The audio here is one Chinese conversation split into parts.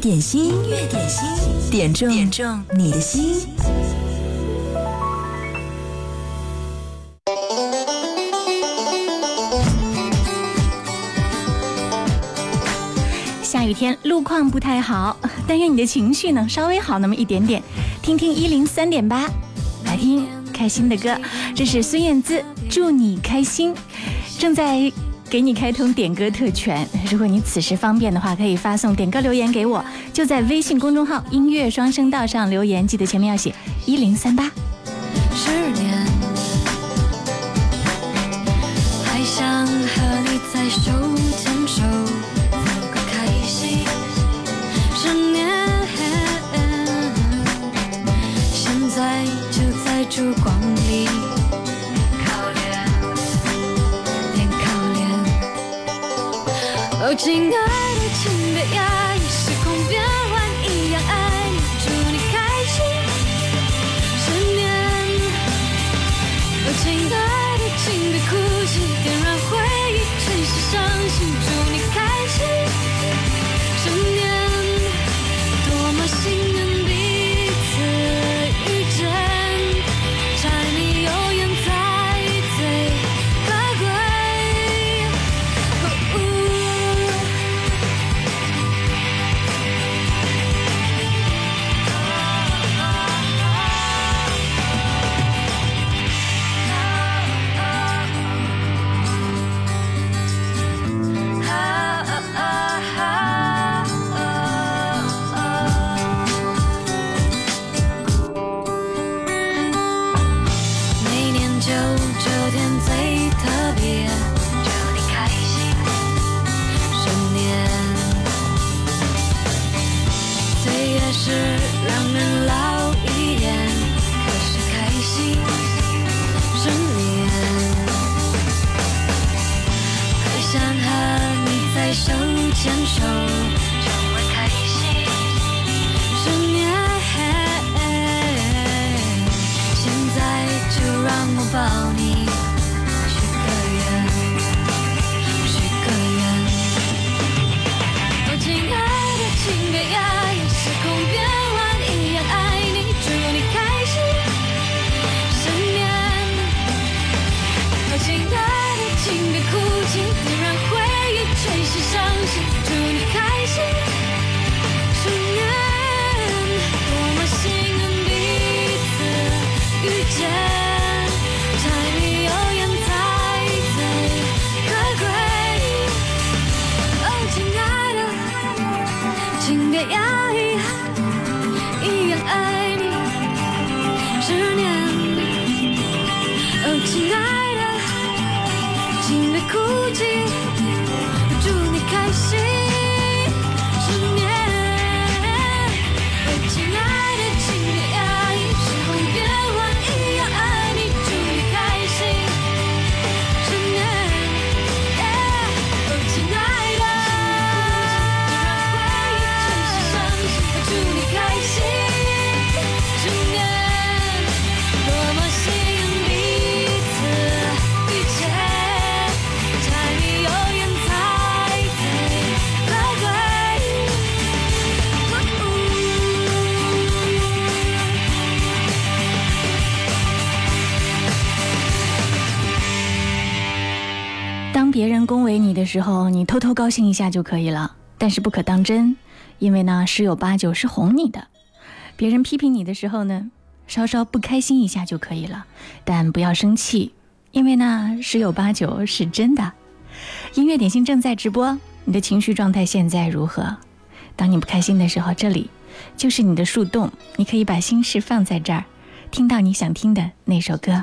点心，音乐点心，点中点中你的心。下雨天路况不太好，但愿你的情绪呢稍微好那么一点点。听听一零三点八，来听开心的歌。这是孙燕姿，祝你开心。正在给你开通点歌特权，如果你此时方便的话，可以发送点歌留言给我，就在微信公众号“音乐双声道”上留言，记得前面要写一零三八。十年，还想和你再手我，亲爱别人恭维你的时候，你偷偷高兴一下就可以了，但是不可当真，因为呢十有八九是哄你的。别人批评你的时候呢，稍稍不开心一下就可以了，但不要生气，因为呢十有八九是真的。音乐点心正在直播，你的情绪状态现在如何？当你不开心的时候，这里就是你的树洞，你可以把心事放在这儿，听到你想听的那首歌。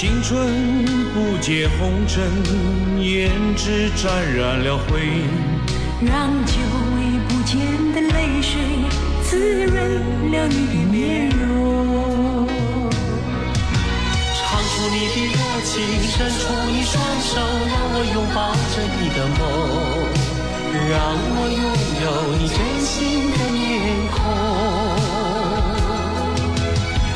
青春不解红尘，胭脂沾染了灰。让久违不见的泪水滋润了你的面容。唱出你的热情，伸出你双手，让我拥抱着你的梦，让我拥有你真心的面孔。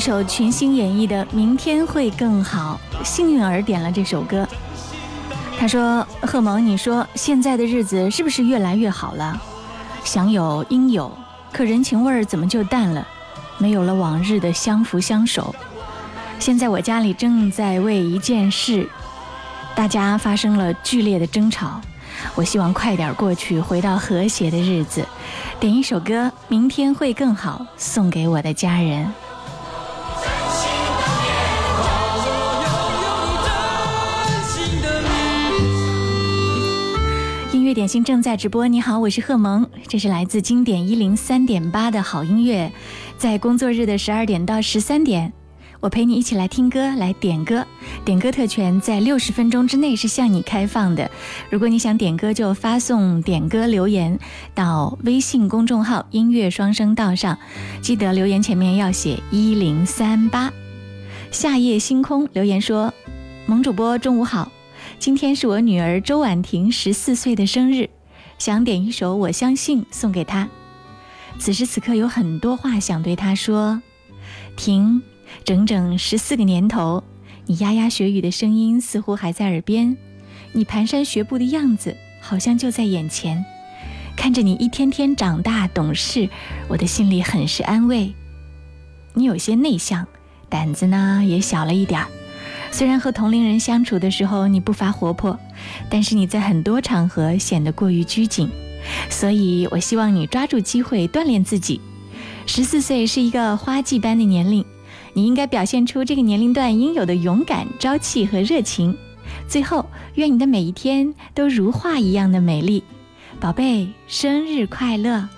首群星演绎的《明天会更好》，幸运儿点了这首歌。他说：“贺萌，你说现在的日子是不是越来越好了？想有应有，可人情味儿怎么就淡了？没有了往日的相扶相守。现在我家里正在为一件事，大家发生了剧烈的争吵。我希望快点过去，回到和谐的日子。点一首歌《明天会更好》，送给我的家人。”乐点心正在直播，你好，我是贺萌，这是来自经典一零三点八的好音乐，在工作日的十二点到十三点，我陪你一起来听歌，来点歌，点歌特权在六十分钟之内是向你开放的。如果你想点歌，就发送点歌留言到微信公众号“音乐双声道”上，记得留言前面要写一零三八。夏夜星空留言说：“萌主播中午好。”今天是我女儿周婉婷十四岁的生日想点一首我相信送给她。此时此刻有很多话想对她说。婷整整十四个年头你牙牙学语的声音似乎还在耳边你蹒跚学步的样子好像就在眼前。看着你一天天长大懂事我的心里很是安慰。你有些内向胆子呢也小了一点儿。虽然和同龄人相处的时候你不乏活泼但是你在很多场合显得过于拘谨所以我希望你抓住机会锻炼自己。十四岁是一个花季般的年龄你应该表现出这个年龄段应有的勇敢朝气和热情。最后愿你的每一天都如画一样的美丽。宝贝生日快乐！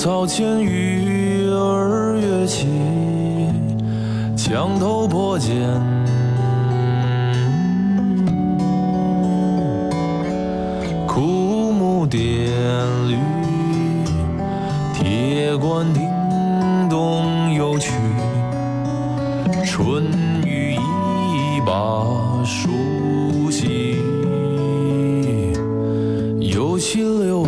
草间鱼儿跃起，墙头破茧。枯木点绿，铁罐叮咚有曲，春雨一把梳洗，又起柳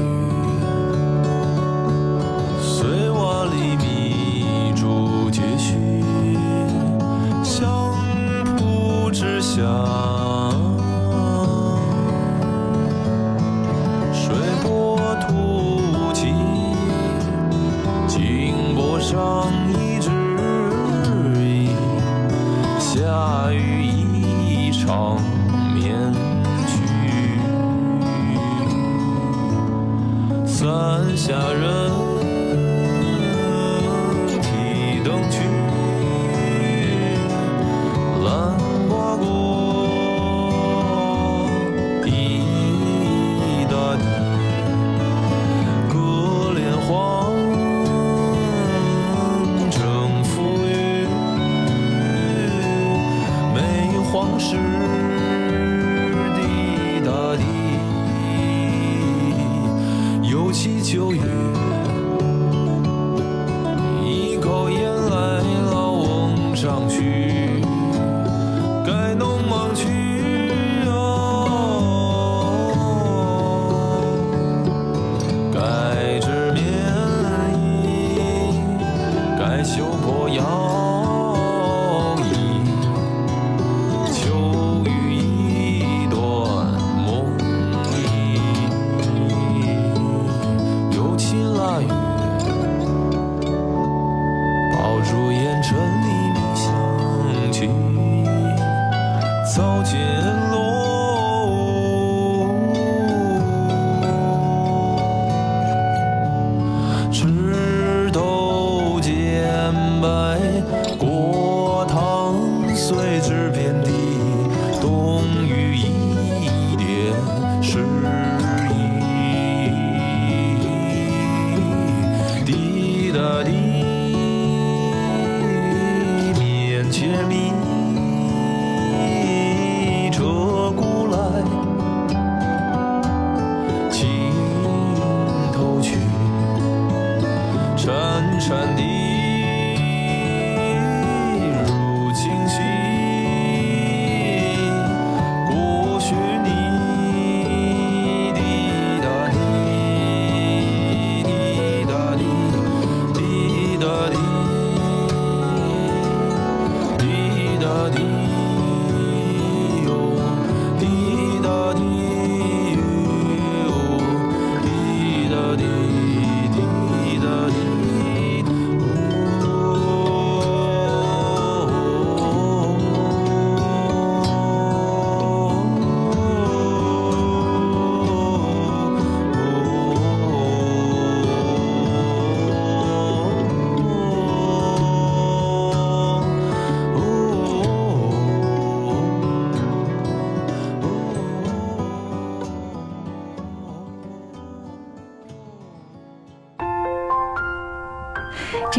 梅黄时的大地，又起九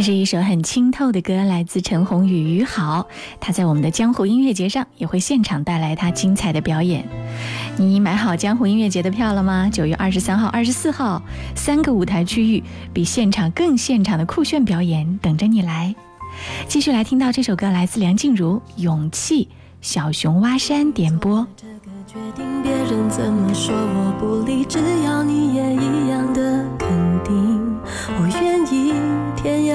是一首很清透的歌，来自陈鸿宇《于好》。他在我们的江湖音乐节上也会现场带来他精彩的表演。你买好江湖音乐节的票了吗？九月二十三号、二十四号，三个舞台区域，比现场更现场的酷炫表演等着你来。继续来听到这首歌，来自梁静茹《勇气》，小熊挖山点播。这个决定，别人怎么说我不理，只要你也一样的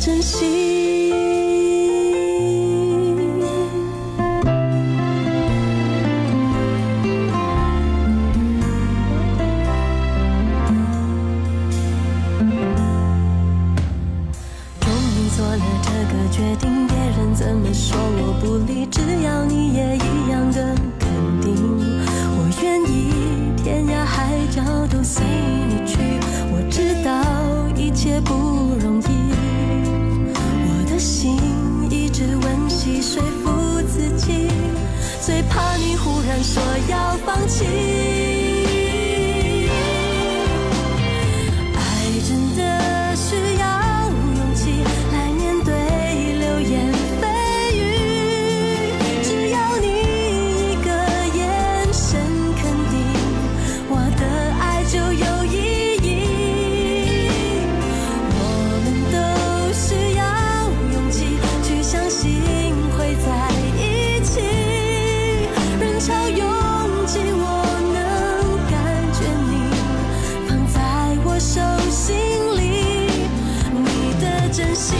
珍惜。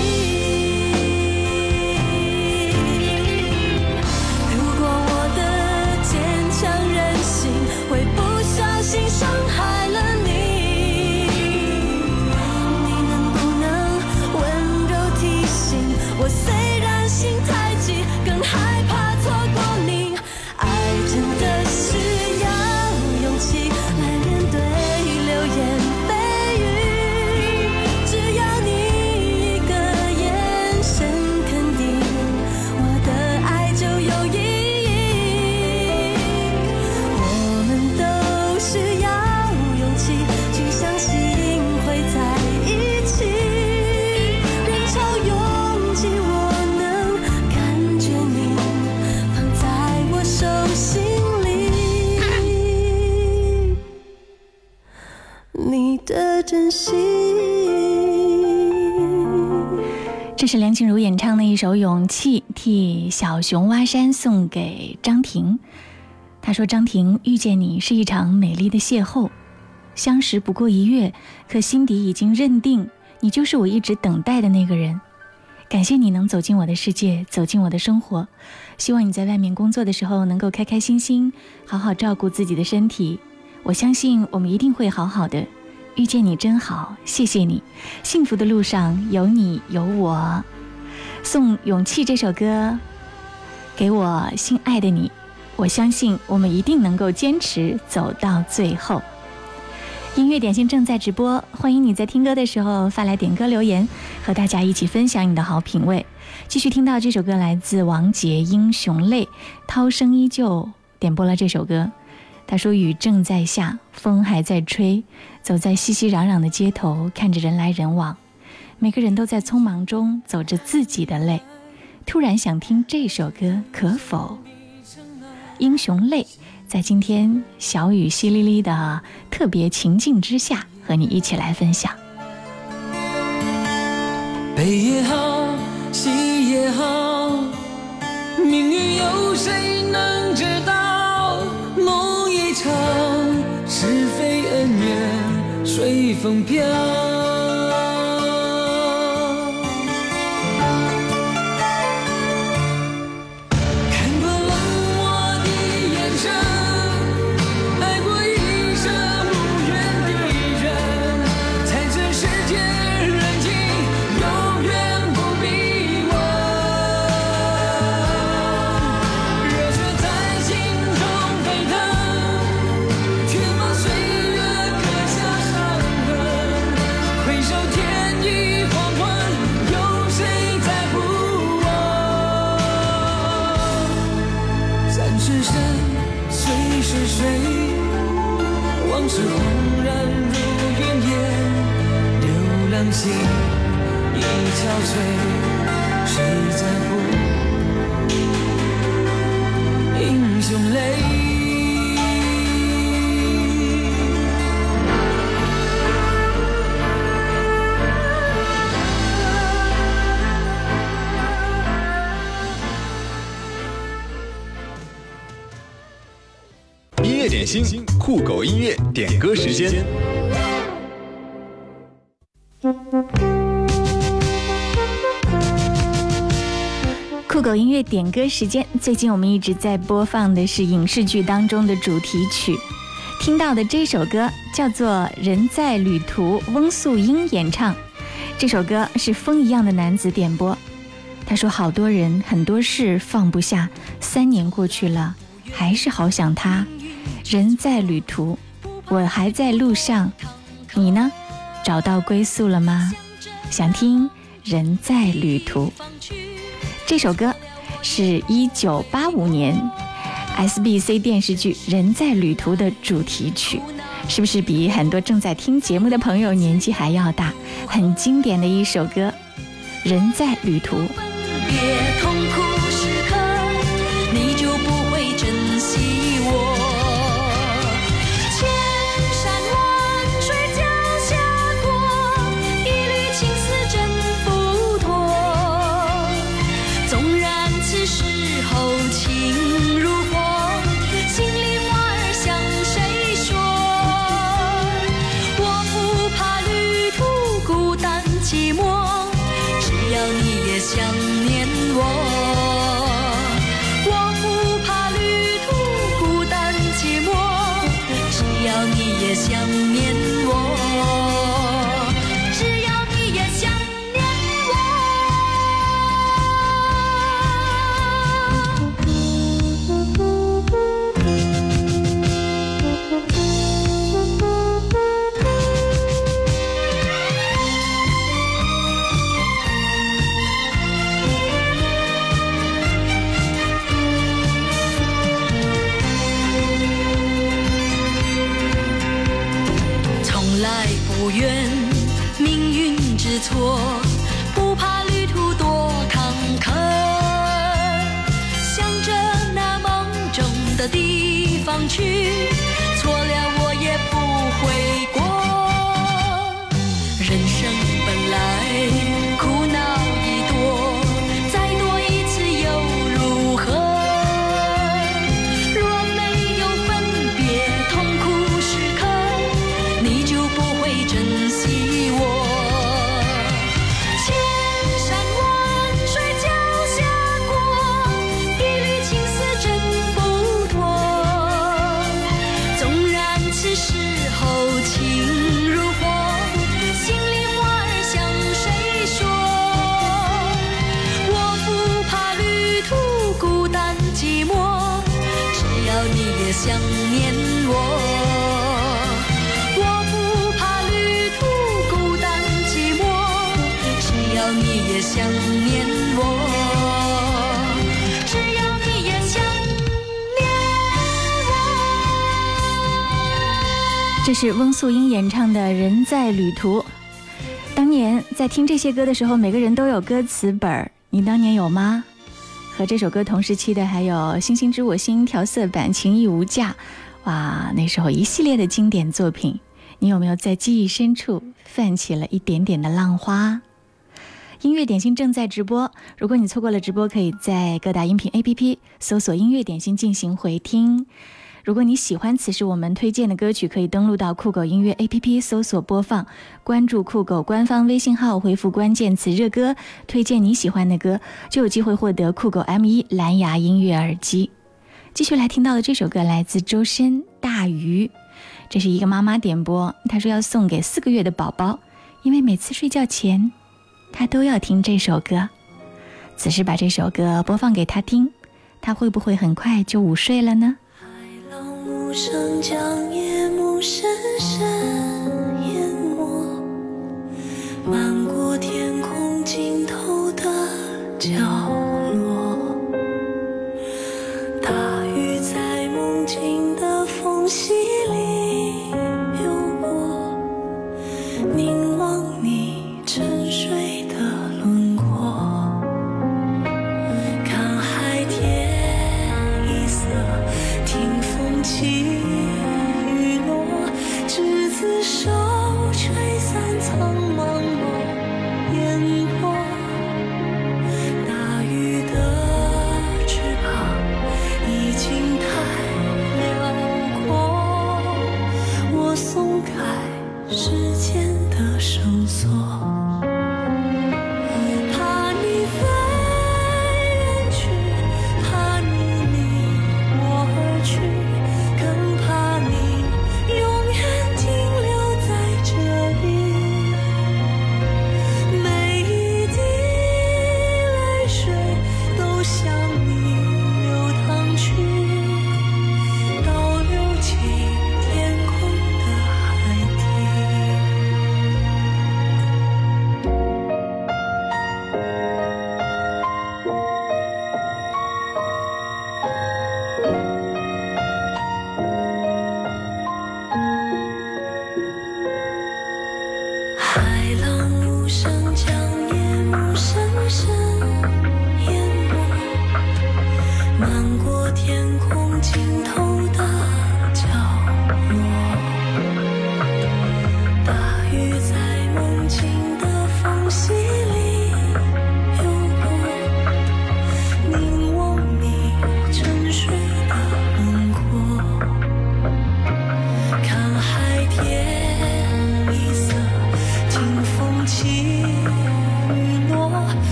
真熊蛙山送给张婷。他说：“张婷遇见你是一场美丽的邂逅，相识不过一月，可心底已经认定你就是我一直等待的那个人。感谢你能走进我的世界，走进我的生活。希望你在外面工作的时候能够开开心心，好好照顾自己的身体。我相信我们一定会好好的。遇见你真好，谢谢你。幸福的路上有你有我。送《勇气》这首歌给我心爱的你，我相信我们一定能够坚持走到最后。音乐点心正在直播，欢迎你在听歌的时候发来点歌留言，和大家一起分享你的好品味。继续听到这首歌来自王杰《英雄泪》，涛声依旧点播了这首歌。他说：“雨正在下，风还在吹，走在熙熙攘攘的街头，看着人来人往，每个人都在匆忙中走着自己的泪。突然想听这首歌，可否？英雄泪，在今天小雨淅沥沥的特别情境之下，和你一起来分享。悲也好，喜也好，命运有谁能知道？梦一场，是非恩怨随风飘。音乐点歌时间，最近我们一直在播放的是影视剧当中的主题曲，听到的这首歌叫做《人在旅途》，翁素英演唱。这首歌是风一样的男子点播，他说：“好多人很多事放不下，三年过去了，还是好想他。人在旅途，我还在路上，你呢？找到归宿了吗？想听《人在旅途》。”这首歌是一九八五年 SBC 电视剧《人在旅途》的主题曲，是不是比很多正在听节目的朋友年纪还要大？很经典的一首歌，《人在旅途》。想念。想念我。我不怕旅途孤单寂寞，只要你也想念我。只要你也想念这是翁素英演唱的《人在旅途》。当年在听这些歌的时候，每个人都有歌词本儿，你当年有吗？和这首歌同时期的还有《星星知我心》调色版《情义无价》，哇，那时候一系列的经典作品，你有没有在记忆深处泛起了一点点的浪花？音乐点心正在直播，如果你错过了直播，可以在各大音频 APP 搜索“音乐点心”进行回听。如果你喜欢此时我们推荐的歌曲，可以登录到酷狗音乐 APP 搜索播放，关注酷狗官方微信号，回复关键词“热歌”，推荐你喜欢的歌，就有机会获得酷狗 M1 蓝牙音乐耳机。继续来听到的这首歌来自周深，《大鱼》，这是一个妈妈点播，她说要送给四个月的宝宝，因为每次睡觉前，她都要听这首歌。此时把这首歌播放给她听，她会不会很快就午睡了呢？无声将夜幕深深淹没，漫过天空尽头的角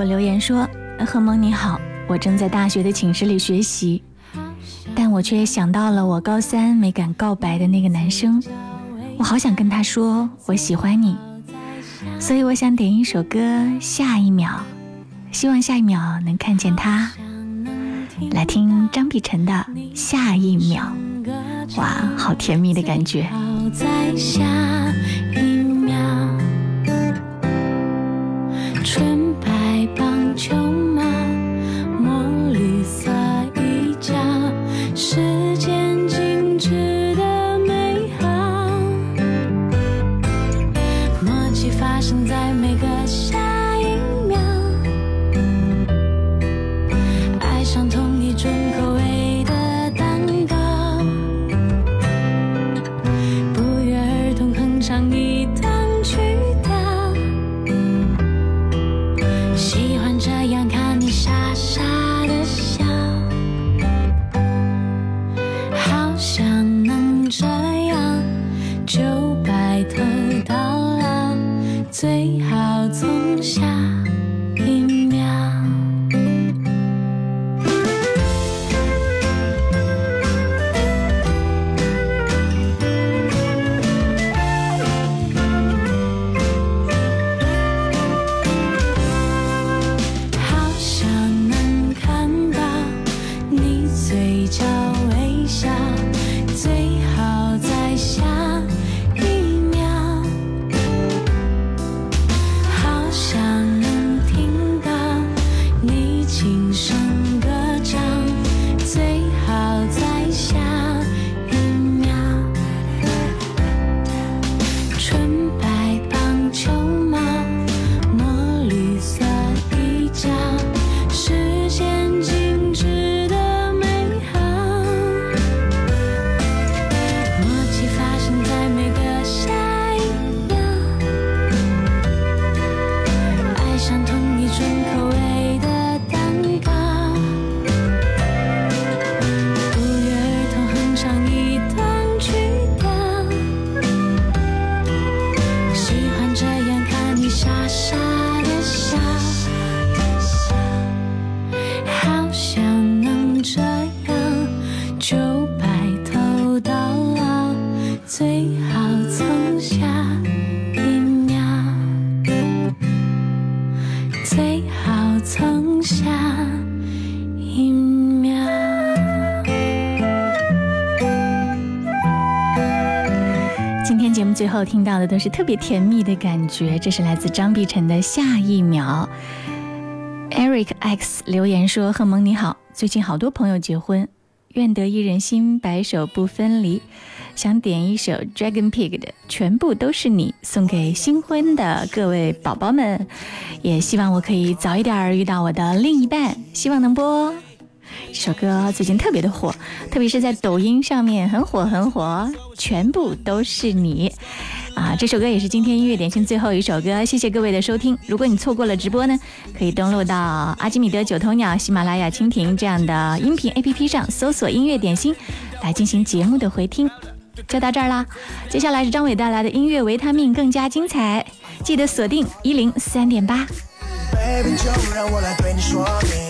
我留言说，何萌你好。我正在大学的寝室里学习，但我却想到了我高三没敢告白的那个男生。我好想跟他说，我喜欢你。所以我想点一首歌，下一秒希望下一秒能看见他。来听张碧晨的《下一秒》。哇，好甜蜜的感觉。后听到的都是特别甜蜜的感觉。这是来自张碧晨的《下一秒》。Eric X 留言说：“贺蒙你好，最近好多朋友结婚，愿得一人心，白首不分离。想点一首 Dragon Pig 的《全部都是你》，送给新婚的各位宝宝们，也希望我可以早一点遇到我的另一半，希望能播。”这首歌最近特别的火，特别是在抖音上面很火很火，全部都是你啊！这首歌也是今天音乐点心最后一首歌，谢谢各位的收听。如果你错过了直播呢，可以登录到阿基米德、九头鸟、喜马拉雅、蜻蜓这样的音频 APP 上搜索“音乐点心”来进行节目的回听。就到这儿啦，接下来是张伟带来的音乐维他命，更加精彩，记得锁定一零三点八。Baby，就让我来对你说明。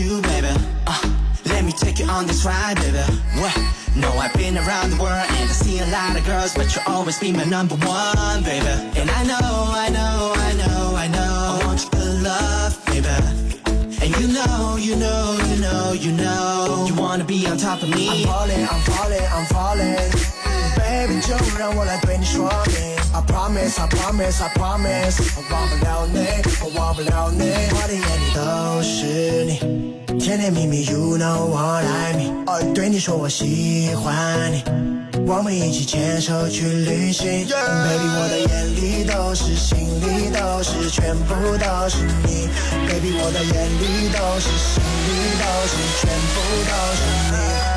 You, baby. Uh, let me take you on this ride, baby. What? No, I've been around the world and I see a lot of girls, but you'll always be my number one, baby. And I know, I know, I know, I know, I want your love, baby. And you know, you know, you know, you know, you wanna be on top of me. I'm falling, I'm falling, I'm falling. Baby，就让我来对你说明。I promise, I promise, I promise，我忘不了你，我忘不了你，我的眼里都是你，甜甜蜜蜜，You know what I mean。对你说我喜欢你，我们一起牵手去旅行。Baby，我的眼里都是，心里都是，全部都是你。Baby，我的眼里都是，心里都是，全部都是你。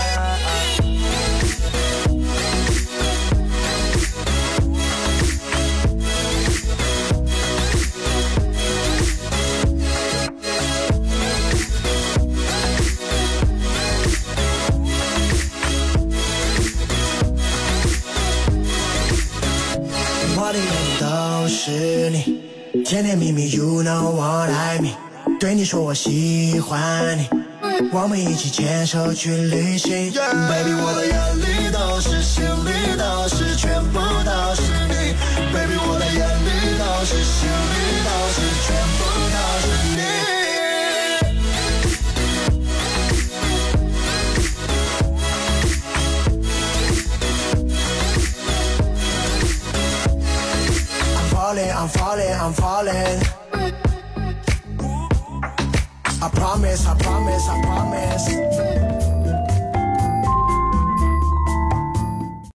是你，甜甜蜜蜜，You know what I mean。对你说我喜欢你，我们一起牵手去旅行。Baby，我的眼里都是，心 I promise, I promise, I promise.